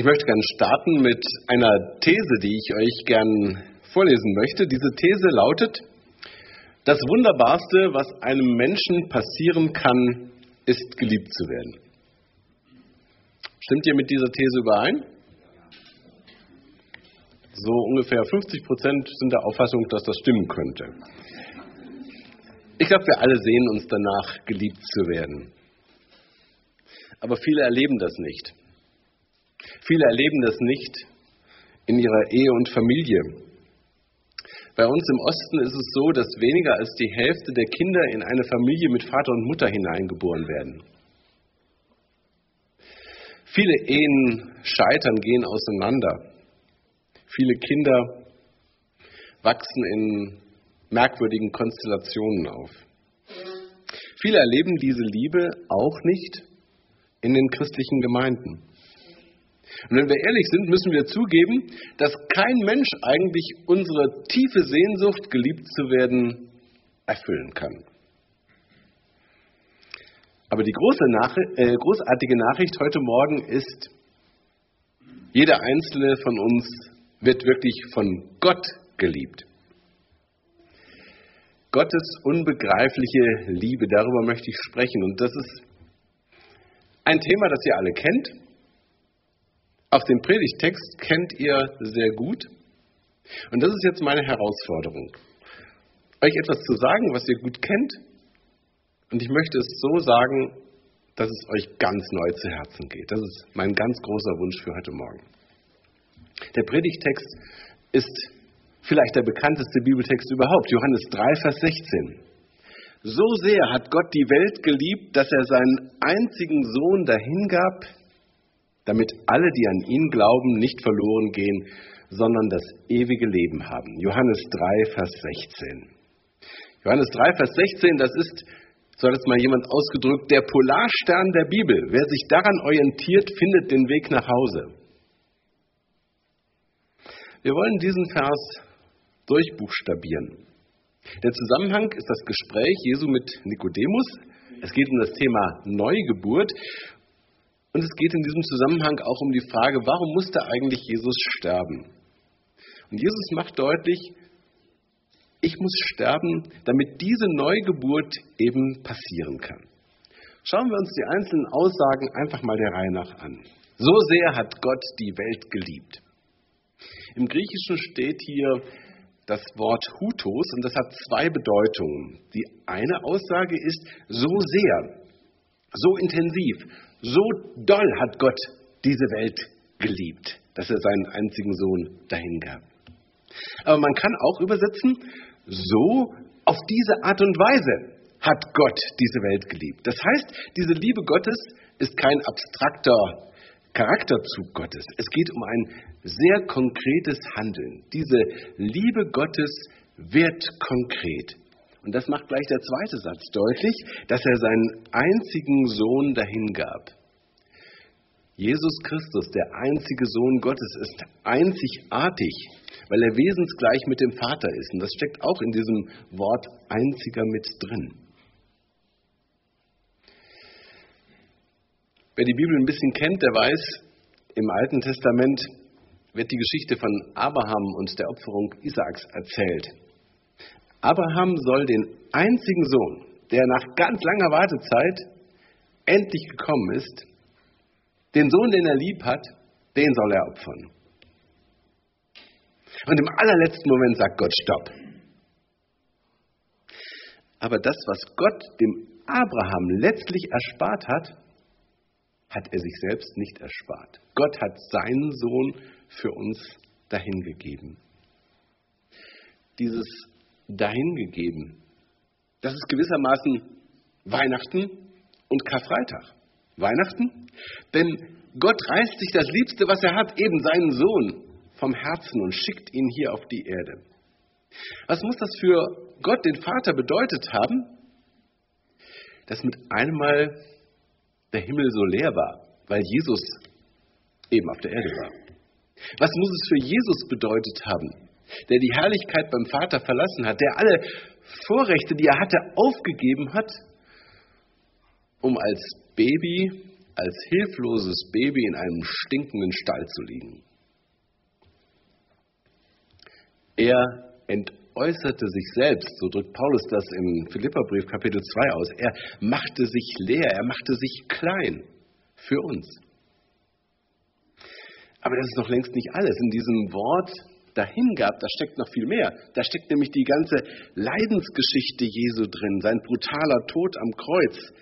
Ich möchte gerne starten mit einer These, die ich euch gern vorlesen möchte. Diese These lautet, das Wunderbarste, was einem Menschen passieren kann, ist geliebt zu werden. Stimmt ihr mit dieser These überein? So ungefähr 50 Prozent sind der Auffassung, dass das stimmen könnte. Ich glaube, wir alle sehen uns danach, geliebt zu werden. Aber viele erleben das nicht. Viele erleben das nicht in ihrer Ehe und Familie. Bei uns im Osten ist es so, dass weniger als die Hälfte der Kinder in eine Familie mit Vater und Mutter hineingeboren werden. Viele Ehen scheitern, gehen auseinander. Viele Kinder wachsen in merkwürdigen Konstellationen auf. Viele erleben diese Liebe auch nicht in den christlichen Gemeinden. Und wenn wir ehrlich sind, müssen wir zugeben, dass kein Mensch eigentlich unsere tiefe Sehnsucht, geliebt zu werden, erfüllen kann. Aber die große Nach äh, großartige Nachricht heute Morgen ist, jeder einzelne von uns wird wirklich von Gott geliebt. Gottes unbegreifliche Liebe, darüber möchte ich sprechen. Und das ist ein Thema, das ihr alle kennt. Auch den Predigtext kennt ihr sehr gut. Und das ist jetzt meine Herausforderung. Euch etwas zu sagen, was ihr gut kennt. Und ich möchte es so sagen, dass es euch ganz neu zu Herzen geht. Das ist mein ganz großer Wunsch für heute Morgen. Der Predigtext ist vielleicht der bekannteste Bibeltext überhaupt, Johannes 3, Vers 16. So sehr hat Gott die Welt geliebt, dass er seinen einzigen Sohn dahingab, damit alle, die an ihn glauben, nicht verloren gehen, sondern das ewige Leben haben. Johannes 3, Vers 16. Johannes 3, Vers 16, das ist, so hat es mal jemand ausgedrückt, der Polarstern der Bibel. Wer sich daran orientiert, findet den Weg nach Hause. Wir wollen diesen Vers durchbuchstabieren. Der Zusammenhang ist das Gespräch Jesu mit Nikodemus. Es geht um das Thema Neugeburt und es geht in diesem Zusammenhang auch um die Frage, warum musste eigentlich Jesus sterben? Und Jesus macht deutlich, ich muss sterben, damit diese Neugeburt eben passieren kann. Schauen wir uns die einzelnen Aussagen einfach mal der Reihe nach an. So sehr hat Gott die Welt geliebt. Im Griechischen steht hier das Wort Hutos und das hat zwei Bedeutungen. Die eine Aussage ist so sehr, so intensiv, so doll hat Gott diese Welt geliebt, dass er seinen einzigen Sohn dahingab. Aber man kann auch übersetzen, so auf diese Art und Weise hat Gott diese Welt geliebt. Das heißt, diese Liebe Gottes ist kein abstrakter Charakterzug Gottes. Es geht um ein sehr konkretes Handeln. Diese Liebe Gottes wird konkret. Und das macht gleich der zweite Satz deutlich, dass er seinen einzigen Sohn dahingab. Jesus Christus, der einzige Sohn Gottes, ist einzigartig, weil er wesensgleich mit dem Vater ist. Und das steckt auch in diesem Wort einziger mit drin. Wer die Bibel ein bisschen kennt, der weiß, im Alten Testament wird die Geschichte von Abraham und der Opferung Isaaks erzählt. Abraham soll den einzigen Sohn, der nach ganz langer Wartezeit endlich gekommen ist, den Sohn, den er lieb hat, den soll er opfern. Und im allerletzten Moment sagt Gott Stopp. Aber das, was Gott dem Abraham letztlich erspart hat, hat er sich selbst nicht erspart. Gott hat seinen Sohn für uns dahingegeben. Dieses dahingegeben, das ist gewissermaßen Weihnachten und Karfreitag. Weihnachten, denn Gott reißt sich das Liebste, was er hat, eben seinen Sohn vom Herzen und schickt ihn hier auf die Erde. Was muss das für Gott, den Vater, bedeutet haben? Dass mit einem Mal der Himmel so leer war, weil Jesus eben auf der Erde war. Was muss es für Jesus bedeutet haben, der die Herrlichkeit beim Vater verlassen hat, der alle Vorrechte, die er hatte, aufgegeben hat, um als Baby als hilfloses Baby in einem stinkenden Stall zu liegen. Er entäußerte sich selbst, so drückt Paulus das im Philipperbrief Kapitel 2 aus. Er machte sich leer, er machte sich klein für uns. Aber das ist noch längst nicht alles. In diesem Wort dahingab, da steckt noch viel mehr. Da steckt nämlich die ganze Leidensgeschichte Jesu drin, sein brutaler Tod am Kreuz.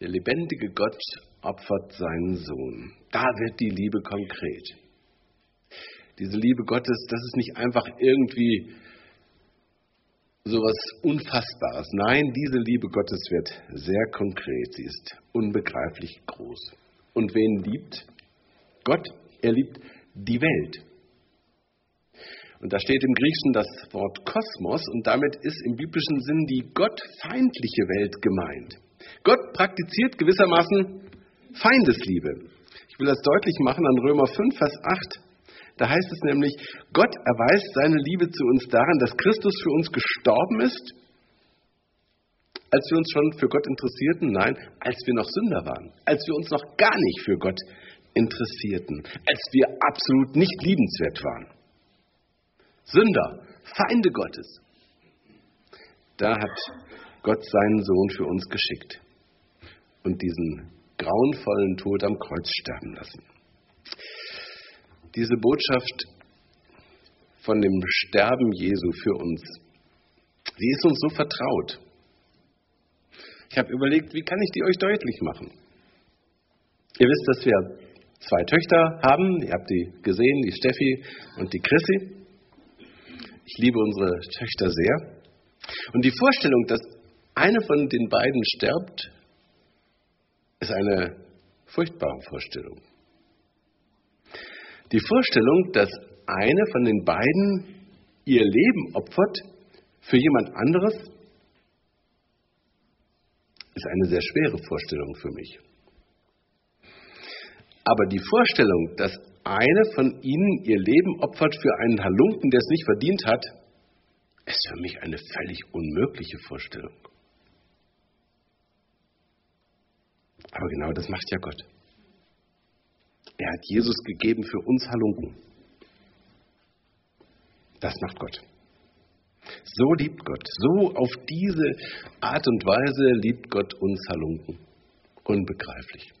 Der lebendige Gott opfert seinen Sohn. Da wird die Liebe konkret. Diese Liebe Gottes, das ist nicht einfach irgendwie sowas Unfassbares. Nein, diese Liebe Gottes wird sehr konkret. Sie ist unbegreiflich groß. Und wen liebt? Gott, er liebt die Welt. Und da steht im Griechischen das Wort Kosmos und damit ist im biblischen Sinn die gottfeindliche Welt gemeint. Gott praktiziert gewissermaßen Feindesliebe. Ich will das deutlich machen an Römer 5, Vers 8. Da heißt es nämlich, Gott erweist seine Liebe zu uns daran, dass Christus für uns gestorben ist, als wir uns schon für Gott interessierten, nein, als wir noch Sünder waren, als wir uns noch gar nicht für Gott interessierten, als wir absolut nicht liebenswert waren. Sünder, Feinde Gottes. Da hat Gott seinen Sohn für uns geschickt und diesen grauenvollen Tod am Kreuz sterben lassen. Diese Botschaft von dem Sterben Jesu für uns, sie ist uns so vertraut. Ich habe überlegt, wie kann ich die euch deutlich machen? Ihr wisst, dass wir zwei Töchter haben. Ihr habt die gesehen, die Steffi und die Chrissy. Ich liebe unsere Töchter sehr. Und die Vorstellung, dass eine von den beiden stirbt, ist eine furchtbare Vorstellung. Die Vorstellung, dass eine von den beiden ihr Leben opfert für jemand anderes, ist eine sehr schwere Vorstellung für mich. Aber die Vorstellung, dass eine von ihnen ihr Leben opfert für einen Halunken, der es nicht verdient hat, ist für mich eine völlig unmögliche Vorstellung. Aber genau das macht ja Gott. Er hat Jesus gegeben für uns Halunken. Das macht Gott. So liebt Gott. So auf diese Art und Weise liebt Gott uns Halunken. Unbegreiflich.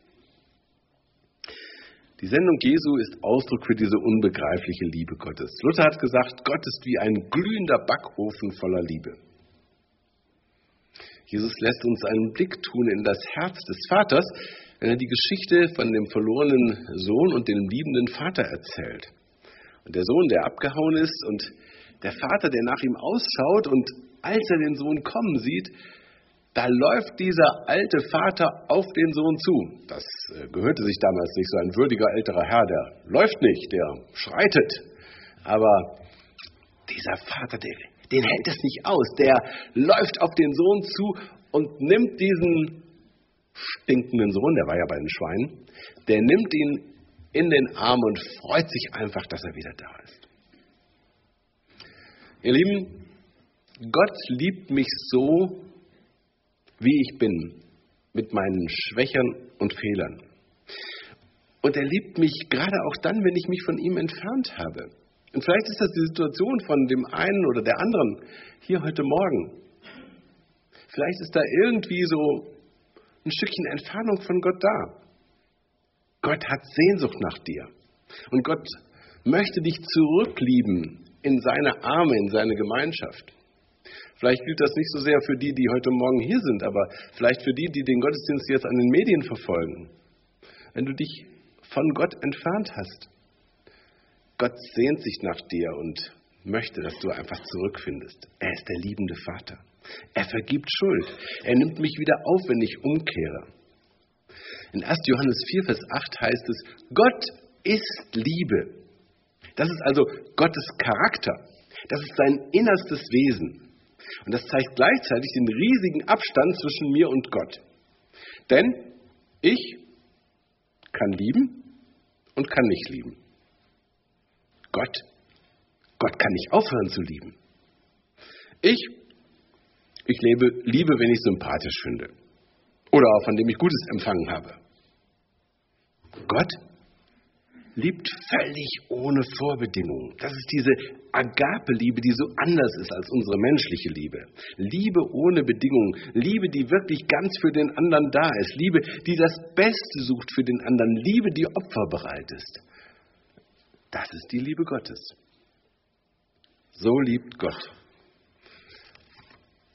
Die Sendung Jesu ist Ausdruck für diese unbegreifliche Liebe Gottes. Luther hat gesagt, Gott ist wie ein glühender Backofen voller Liebe. Jesus lässt uns einen Blick tun in das Herz des Vaters, wenn er die Geschichte von dem verlorenen Sohn und dem liebenden Vater erzählt. Und der Sohn, der abgehauen ist und der Vater, der nach ihm ausschaut und als er den Sohn kommen sieht, da läuft dieser alte Vater auf den Sohn zu. Das äh, gehörte sich damals nicht, so ein würdiger älterer Herr, der läuft nicht, der schreitet. Aber dieser Vater, der, den hält es nicht aus. Der läuft auf den Sohn zu und nimmt diesen stinkenden Sohn, der war ja bei den Schweinen, der nimmt ihn in den Arm und freut sich einfach, dass er wieder da ist. Ihr Lieben, Gott liebt mich so, wie ich bin, mit meinen Schwächern und Fehlern. Und er liebt mich gerade auch dann, wenn ich mich von ihm entfernt habe. Und vielleicht ist das die Situation von dem einen oder der anderen hier heute Morgen. Vielleicht ist da irgendwie so ein Stückchen Entfernung von Gott da. Gott hat Sehnsucht nach dir. Und Gott möchte dich zurücklieben in seine Arme, in seine Gemeinschaft. Vielleicht gilt das nicht so sehr für die, die heute Morgen hier sind, aber vielleicht für die, die den Gottesdienst jetzt an den Medien verfolgen. Wenn du dich von Gott entfernt hast, Gott sehnt sich nach dir und möchte, dass du einfach zurückfindest. Er ist der liebende Vater. Er vergibt Schuld. Er nimmt mich wieder auf, wenn ich umkehre. In 1. Johannes 4, Vers 8 heißt es, Gott ist Liebe. Das ist also Gottes Charakter. Das ist sein innerstes Wesen. Und das zeigt gleichzeitig den riesigen Abstand zwischen mir und Gott. Denn ich kann lieben und kann nicht lieben. Gott, Gott kann nicht aufhören zu lieben. Ich, ich lebe, liebe, wenn ich sympathisch finde. Oder von dem ich Gutes empfangen habe. Gott liebt völlig ohne Vorbedingungen. Das ist diese Agape-Liebe, die so anders ist als unsere menschliche Liebe. Liebe ohne Bedingungen. Liebe, die wirklich ganz für den anderen da ist. Liebe, die das Beste sucht für den anderen. Liebe, die opferbereit ist. Das ist die Liebe Gottes. So liebt Gott.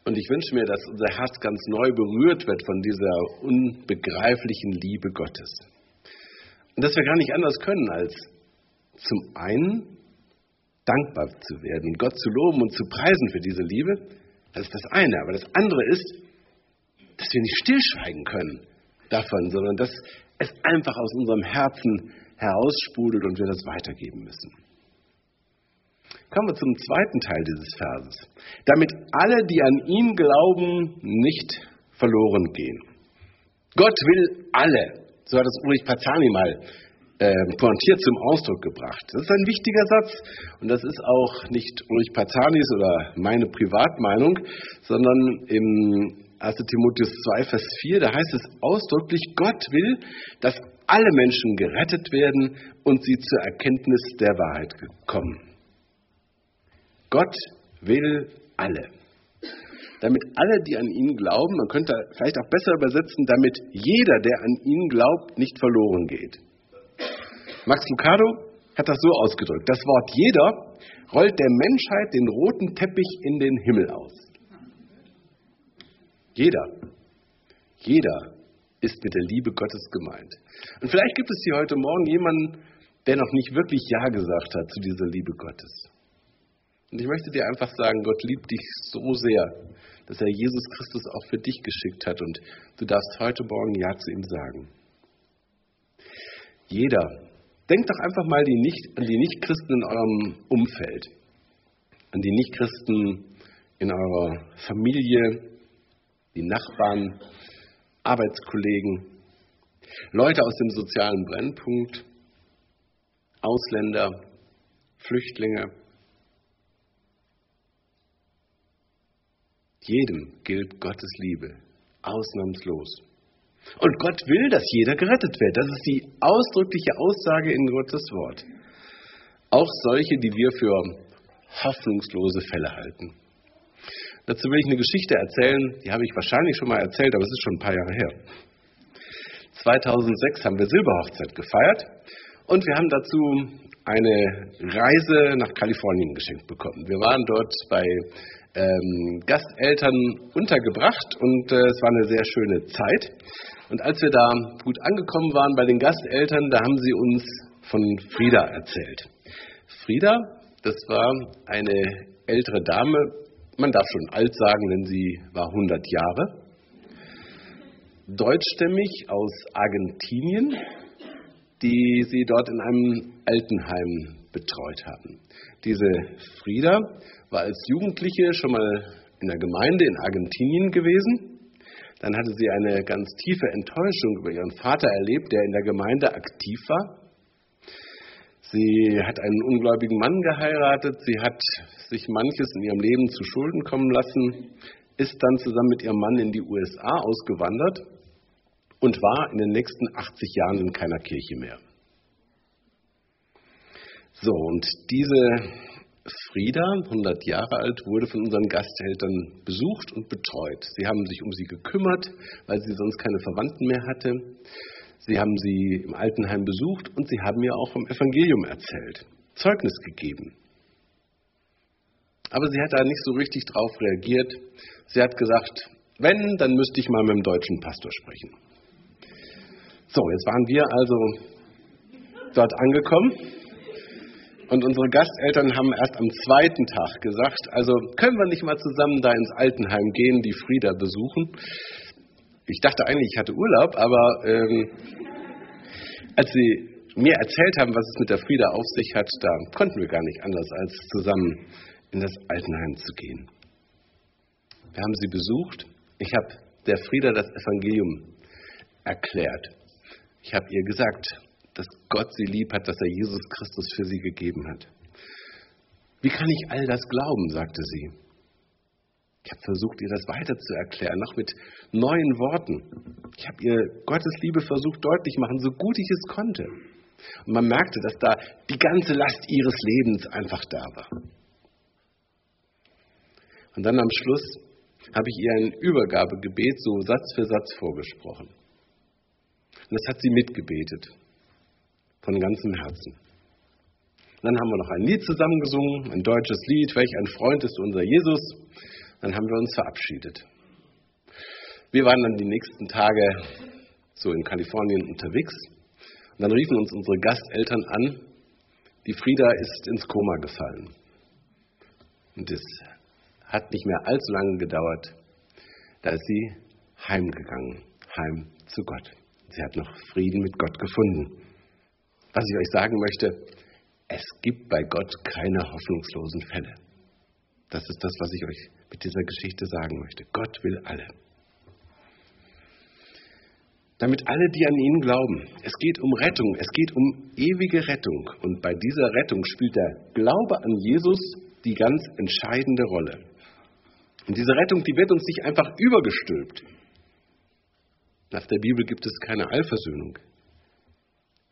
Und ich wünsche mir, dass unser Herz ganz neu berührt wird von dieser unbegreiflichen Liebe Gottes. Und dass wir gar nicht anders können, als zum einen dankbar zu werden, Gott zu loben und zu preisen für diese Liebe. Das ist das eine. Aber das andere ist, dass wir nicht stillschweigen können davon, sondern dass es einfach aus unserem Herzen heraussprudelt und wir das weitergeben müssen. Kommen wir zum zweiten Teil dieses Verses. Damit alle, die an ihn glauben, nicht verloren gehen. Gott will alle, so hat es Ulrich Pazani mal äh, pointiert zum Ausdruck gebracht. Das ist ein wichtiger Satz und das ist auch nicht Ulrich Pazanis oder meine Privatmeinung, sondern im 1. Timotheus 2, Vers 4, da heißt es ausdrücklich, Gott will, dass alle Menschen gerettet werden und sie zur Erkenntnis der Wahrheit kommen. Gott will alle. Damit alle, die an ihn glauben, man könnte vielleicht auch besser übersetzen, damit jeder, der an ihn glaubt, nicht verloren geht. Max Lucado hat das so ausgedrückt. Das Wort jeder rollt der Menschheit den roten Teppich in den Himmel aus. Jeder, jeder ist mit der Liebe Gottes gemeint. Und vielleicht gibt es hier heute Morgen jemanden, der noch nicht wirklich Ja gesagt hat zu dieser Liebe Gottes. Und ich möchte dir einfach sagen, Gott liebt dich so sehr, dass er Jesus Christus auch für dich geschickt hat. Und du darfst heute Morgen Ja zu ihm sagen. Jeder, denkt doch einfach mal die nicht, an die Nichtchristen in eurem Umfeld, an die Nichtchristen in eurer Familie, die Nachbarn, Arbeitskollegen, Leute aus dem sozialen Brennpunkt, Ausländer, Flüchtlinge. Jedem gilt Gottes Liebe, ausnahmslos. Und Gott will, dass jeder gerettet wird. Das ist die ausdrückliche Aussage in Gottes Wort. Auch solche, die wir für hoffnungslose Fälle halten. Dazu will ich eine Geschichte erzählen, die habe ich wahrscheinlich schon mal erzählt, aber es ist schon ein paar Jahre her. 2006 haben wir Silberhochzeit gefeiert und wir haben dazu eine Reise nach Kalifornien geschenkt bekommen. Wir waren dort bei ähm, Gasteltern untergebracht und äh, es war eine sehr schöne Zeit. Und als wir da gut angekommen waren bei den Gasteltern, da haben sie uns von Frieda erzählt. Frieda, das war eine ältere Dame, man darf schon alt sagen, denn sie war 100 Jahre, deutschstämmig aus Argentinien, die sie dort in einem Altenheim betreut haben. Diese Frieda war als Jugendliche schon mal in der Gemeinde in Argentinien gewesen. Dann hatte sie eine ganz tiefe Enttäuschung über ihren Vater erlebt, der in der Gemeinde aktiv war. Sie hat einen ungläubigen Mann geheiratet, sie hat sich manches in ihrem Leben zu Schulden kommen lassen, ist dann zusammen mit ihrem Mann in die USA ausgewandert und war in den nächsten 80 Jahren in keiner Kirche mehr. So, und diese Frieda, 100 Jahre alt, wurde von unseren Gasteltern besucht und betreut. Sie haben sich um sie gekümmert, weil sie sonst keine Verwandten mehr hatte. Sie haben sie im Altenheim besucht und sie haben mir auch vom Evangelium erzählt, Zeugnis gegeben. Aber sie hat da nicht so richtig drauf reagiert. Sie hat gesagt, wenn, dann müsste ich mal mit dem deutschen Pastor sprechen. So, jetzt waren wir also dort angekommen und unsere Gasteltern haben erst am zweiten Tag gesagt, also können wir nicht mal zusammen da ins Altenheim gehen, die Frieda besuchen. Ich dachte eigentlich, ich hatte Urlaub, aber ähm, als sie mir erzählt haben, was es mit der Frieda auf sich hat, da konnten wir gar nicht anders, als zusammen in das Altenheim zu gehen. Wir haben sie besucht. Ich habe der Frieda das Evangelium erklärt. Ich habe ihr gesagt, dass Gott sie lieb hat, dass er Jesus Christus für sie gegeben hat. Wie kann ich all das glauben, sagte sie. Ich habe versucht, ihr das weiter zu erklären, noch mit neuen Worten. Ich habe ihr Gottes Liebe versucht deutlich machen, so gut ich es konnte. Und man merkte, dass da die ganze Last ihres Lebens einfach da war. Und dann am Schluss habe ich ihr ein Übergabegebet so Satz für Satz vorgesprochen. Und das hat sie mitgebetet, von ganzem Herzen. Dann haben wir noch ein Lied zusammengesungen, ein deutsches Lied, welch ein Freund ist unser Jesus. Dann haben wir uns verabschiedet. Wir waren dann die nächsten Tage so in Kalifornien unterwegs. Und dann riefen uns unsere Gasteltern an, die Frieda ist ins Koma gefallen. Und es hat nicht mehr allzu lange gedauert, da ist sie heimgegangen, heim zu Gott. Sie hat noch Frieden mit Gott gefunden. Was ich euch sagen möchte, es gibt bei Gott keine hoffnungslosen Fälle. Das ist das, was ich euch mit dieser Geschichte sagen möchte. Gott will alle. Damit alle, die an ihn glauben. Es geht um Rettung, es geht um ewige Rettung. Und bei dieser Rettung spielt der Glaube an Jesus die ganz entscheidende Rolle. Und diese Rettung, die wird uns nicht einfach übergestülpt. Nach der Bibel gibt es keine Allversöhnung.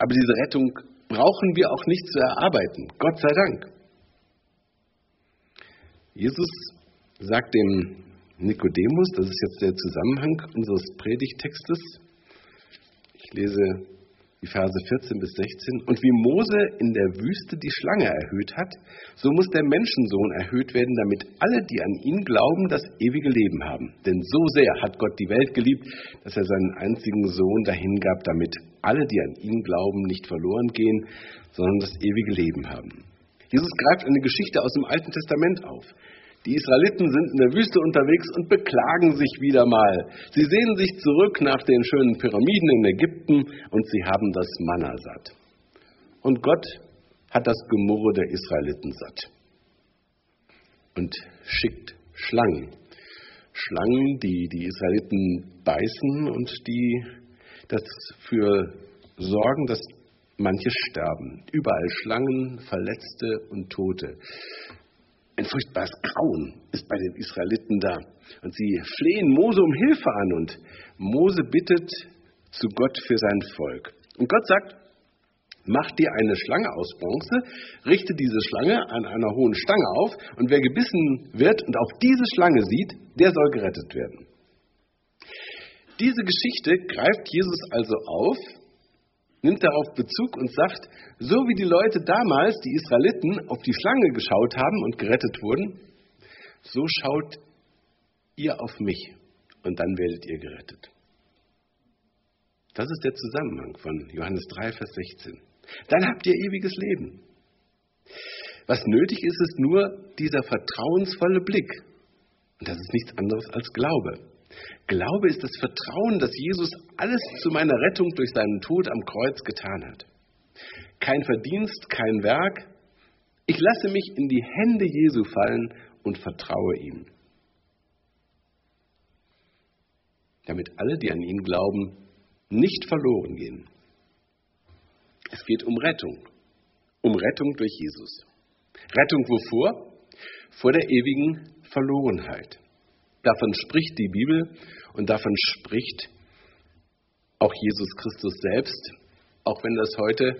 Aber diese Rettung brauchen wir auch nicht zu erarbeiten. Gott sei Dank. Jesus sagt dem Nikodemus, das ist jetzt der Zusammenhang unseres Predigtextes. Ich lese die Verse 14 bis 16. Und wie Mose in der Wüste die Schlange erhöht hat, so muss der Menschensohn erhöht werden, damit alle, die an ihn glauben, das ewige Leben haben. Denn so sehr hat Gott die Welt geliebt, dass er seinen einzigen Sohn dahingab, damit alle, die an ihn glauben, nicht verloren gehen, sondern das ewige Leben haben. Jesus greift eine Geschichte aus dem Alten Testament auf. Die Israeliten sind in der Wüste unterwegs und beklagen sich wieder mal. Sie sehen sich zurück nach den schönen Pyramiden in Ägypten und sie haben das Manna satt. Und Gott hat das Gemurre der Israeliten satt und schickt Schlangen. Schlangen, die die Israeliten beißen und die dafür sorgen, dass manche sterben. Überall Schlangen, Verletzte und Tote. Ein furchtbares Grauen ist bei den Israeliten da. Und sie flehen Mose um Hilfe an und Mose bittet zu Gott für sein Volk. Und Gott sagt, mach dir eine Schlange aus Bronze, richte diese Schlange an einer hohen Stange auf und wer gebissen wird und auch diese Schlange sieht, der soll gerettet werden. Diese Geschichte greift Jesus also auf nimmt darauf Bezug und sagt, so wie die Leute damals, die Israeliten, auf die Schlange geschaut haben und gerettet wurden, so schaut ihr auf mich und dann werdet ihr gerettet. Das ist der Zusammenhang von Johannes 3, Vers 16. Dann habt ihr ewiges Leben. Was nötig ist, ist nur dieser vertrauensvolle Blick. Und das ist nichts anderes als Glaube. Glaube ist das Vertrauen, dass Jesus alles zu meiner Rettung durch seinen Tod am Kreuz getan hat. Kein Verdienst, kein Werk. Ich lasse mich in die Hände Jesu fallen und vertraue ihm. Damit alle, die an ihn glauben, nicht verloren gehen. Es geht um Rettung. Um Rettung durch Jesus. Rettung wovor? Vor der ewigen Verlorenheit. Davon spricht die Bibel und davon spricht auch Jesus Christus selbst, auch wenn das heute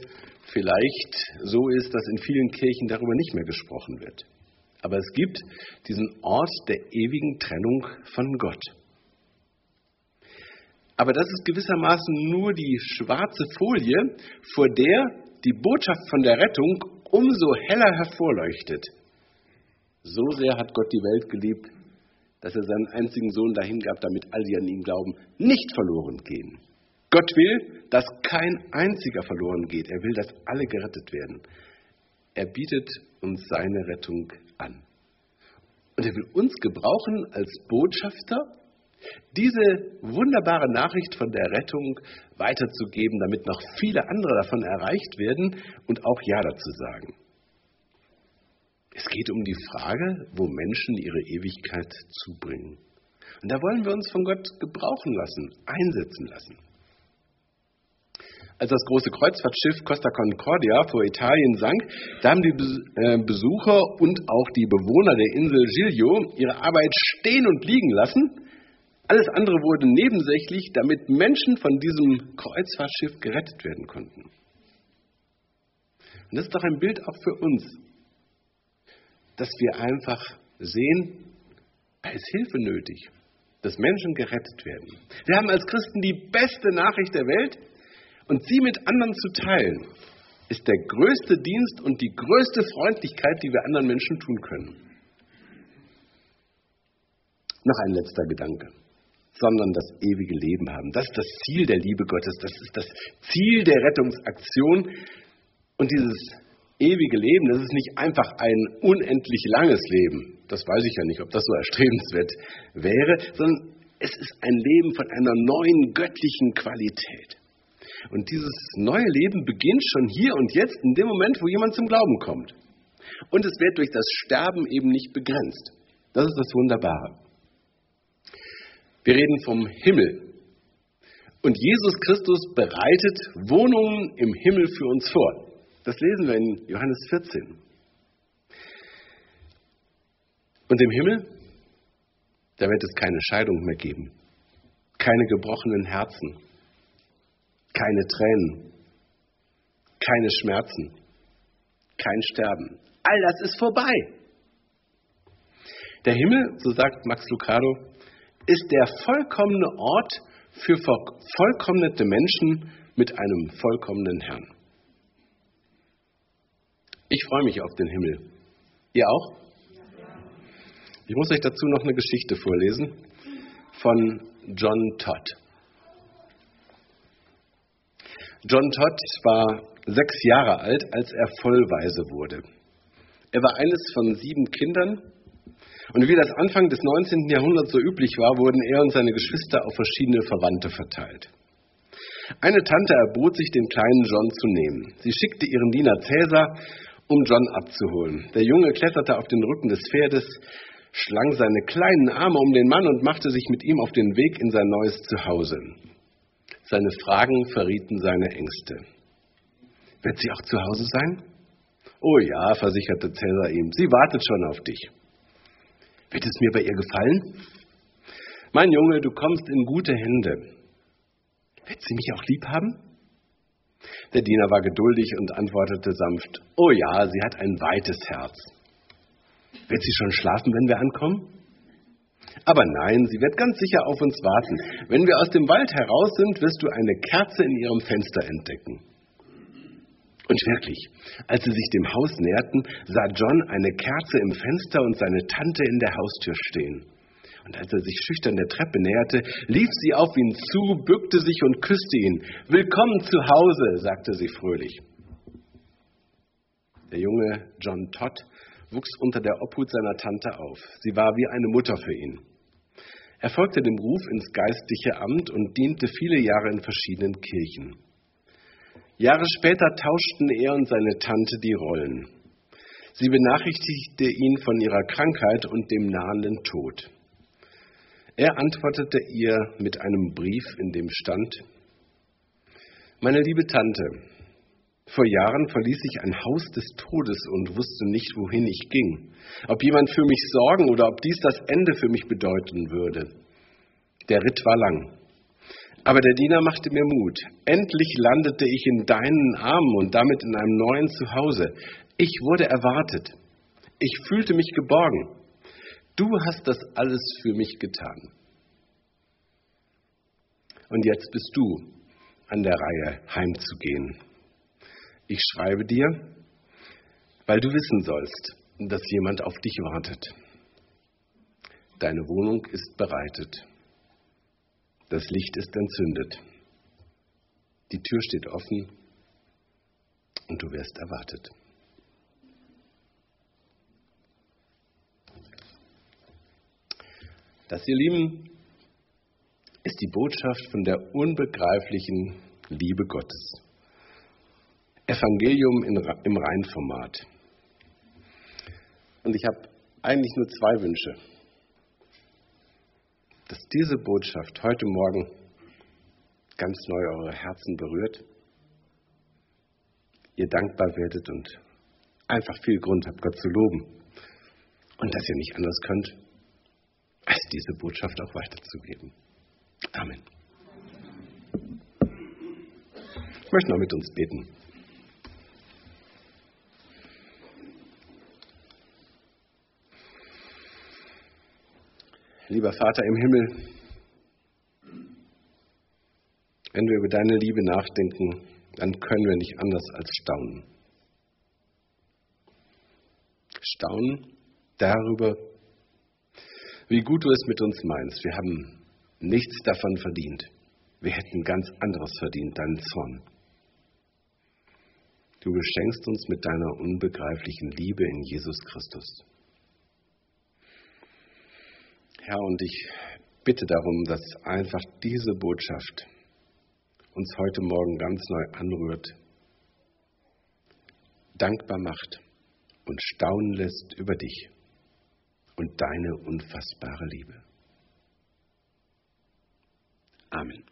vielleicht so ist, dass in vielen Kirchen darüber nicht mehr gesprochen wird. Aber es gibt diesen Ort der ewigen Trennung von Gott. Aber das ist gewissermaßen nur die schwarze Folie, vor der die Botschaft von der Rettung umso heller hervorleuchtet. So sehr hat Gott die Welt geliebt, dass er seinen einzigen Sohn dahingab, damit all die an ihn glauben, nicht verloren gehen. Gott will, dass kein einziger verloren geht. Er will, dass alle gerettet werden. Er bietet uns seine Rettung an. Und er will uns gebrauchen als Botschafter, diese wunderbare Nachricht von der Rettung weiterzugeben, damit noch viele andere davon erreicht werden und auch Ja dazu sagen. Es geht um die Frage, wo Menschen ihre Ewigkeit zubringen. Und da wollen wir uns von Gott gebrauchen lassen, einsetzen lassen. als das große Kreuzfahrtschiff Costa Concordia vor Italien sank, da haben die äh, Besucher und auch die Bewohner der Insel Giglio ihre Arbeit stehen und liegen lassen. Alles andere wurde nebensächlich, damit Menschen von diesem Kreuzfahrtschiff gerettet werden konnten. Und das ist doch ein Bild auch für uns, dass wir einfach sehen, da ist Hilfe nötig, dass Menschen gerettet werden. Wir haben als Christen die beste Nachricht der Welt und sie mit anderen zu teilen, ist der größte Dienst und die größte Freundlichkeit, die wir anderen Menschen tun können. Noch ein letzter Gedanke. Sondern das ewige Leben haben. Das ist das Ziel der Liebe Gottes. Das ist das Ziel der Rettungsaktion. Und dieses ewige Leben, das ist nicht einfach ein unendlich langes Leben. Das weiß ich ja nicht, ob das so erstrebenswert wäre, sondern es ist ein Leben von einer neuen göttlichen Qualität. Und dieses neue Leben beginnt schon hier und jetzt, in dem Moment, wo jemand zum Glauben kommt. Und es wird durch das Sterben eben nicht begrenzt. Das ist das Wunderbare. Wir reden vom Himmel. Und Jesus Christus bereitet Wohnungen im Himmel für uns vor. Das lesen wir in Johannes 14. Und im Himmel, da wird es keine Scheidung mehr geben, keine gebrochenen Herzen, keine Tränen, keine Schmerzen, kein Sterben. All das ist vorbei. Der Himmel, so sagt Max Lucado, ist der vollkommene Ort für vollkommnete Menschen mit einem vollkommenen Herrn. Ich freue mich auf den Himmel. Ihr auch? Ich muss euch dazu noch eine Geschichte vorlesen von John Todd. John Todd war sechs Jahre alt, als er vollweise wurde. Er war eines von sieben Kindern und wie das Anfang des 19. Jahrhunderts so üblich war, wurden er und seine Geschwister auf verschiedene Verwandte verteilt. Eine Tante erbot sich, den kleinen John zu nehmen. Sie schickte ihren Diener Cäsar, um John abzuholen. Der Junge kletterte auf den Rücken des Pferdes, schlang seine kleinen Arme um den Mann und machte sich mit ihm auf den Weg in sein neues Zuhause. Seine Fragen verrieten seine Ängste. Wird sie auch zu Hause sein? Oh ja, versicherte Cäsar ihm, sie wartet schon auf dich. Wird es mir bei ihr gefallen? Mein Junge, du kommst in gute Hände. Wird sie mich auch lieb haben? Der Diener war geduldig und antwortete sanft, oh ja, sie hat ein weites Herz. Wird sie schon schlafen, wenn wir ankommen? Aber nein, sie wird ganz sicher auf uns warten. Wenn wir aus dem Wald heraus sind, wirst du eine Kerze in ihrem Fenster entdecken. Und wirklich, als sie sich dem Haus näherten, sah John eine Kerze im Fenster und seine Tante in der Haustür stehen. Und als er sich schüchtern der Treppe näherte, lief sie auf ihn zu, bückte sich und küsste ihn. Willkommen zu Hause, sagte sie fröhlich. Der junge John Todd wuchs unter der Obhut seiner Tante auf. Sie war wie eine Mutter für ihn. Er folgte dem Ruf ins geistliche Amt und diente viele Jahre in verschiedenen Kirchen. Jahre später tauschten er und seine Tante die Rollen. Sie benachrichtigte ihn von ihrer Krankheit und dem nahenden Tod. Er antwortete ihr mit einem Brief, in dem stand, Meine liebe Tante, vor Jahren verließ ich ein Haus des Todes und wusste nicht, wohin ich ging, ob jemand für mich sorgen oder ob dies das Ende für mich bedeuten würde. Der Ritt war lang. Aber der Diener machte mir Mut. Endlich landete ich in deinen Armen und damit in einem neuen Zuhause. Ich wurde erwartet. Ich fühlte mich geborgen. Du hast das alles für mich getan. Und jetzt bist du an der Reihe, heimzugehen. Ich schreibe dir, weil du wissen sollst, dass jemand auf dich wartet. Deine Wohnung ist bereitet. Das Licht ist entzündet. Die Tür steht offen und du wirst erwartet. Das, ihr Lieben, ist die Botschaft von der unbegreiflichen Liebe Gottes. Evangelium in, im Reinformat. Und ich habe eigentlich nur zwei Wünsche. Dass diese Botschaft heute Morgen ganz neu eure Herzen berührt ihr dankbar werdet und einfach viel Grund habt, Gott zu loben. Und dass ihr nicht anders könnt, als diese Botschaft auch weiterzugeben. Amen. Ich möchte noch mit uns beten. Lieber Vater im Himmel, wenn wir über deine Liebe nachdenken, dann können wir nicht anders als staunen. Staunen darüber, wie gut du es mit uns meinst. Wir haben nichts davon verdient. Wir hätten ganz anderes verdient, deinen Zorn. Du beschenkst uns mit deiner unbegreiflichen Liebe in Jesus Christus. Herr, und ich bitte darum, dass einfach diese Botschaft uns heute Morgen ganz neu anrührt, dankbar macht und staunen lässt über dich und deine unfassbare Liebe. Amen.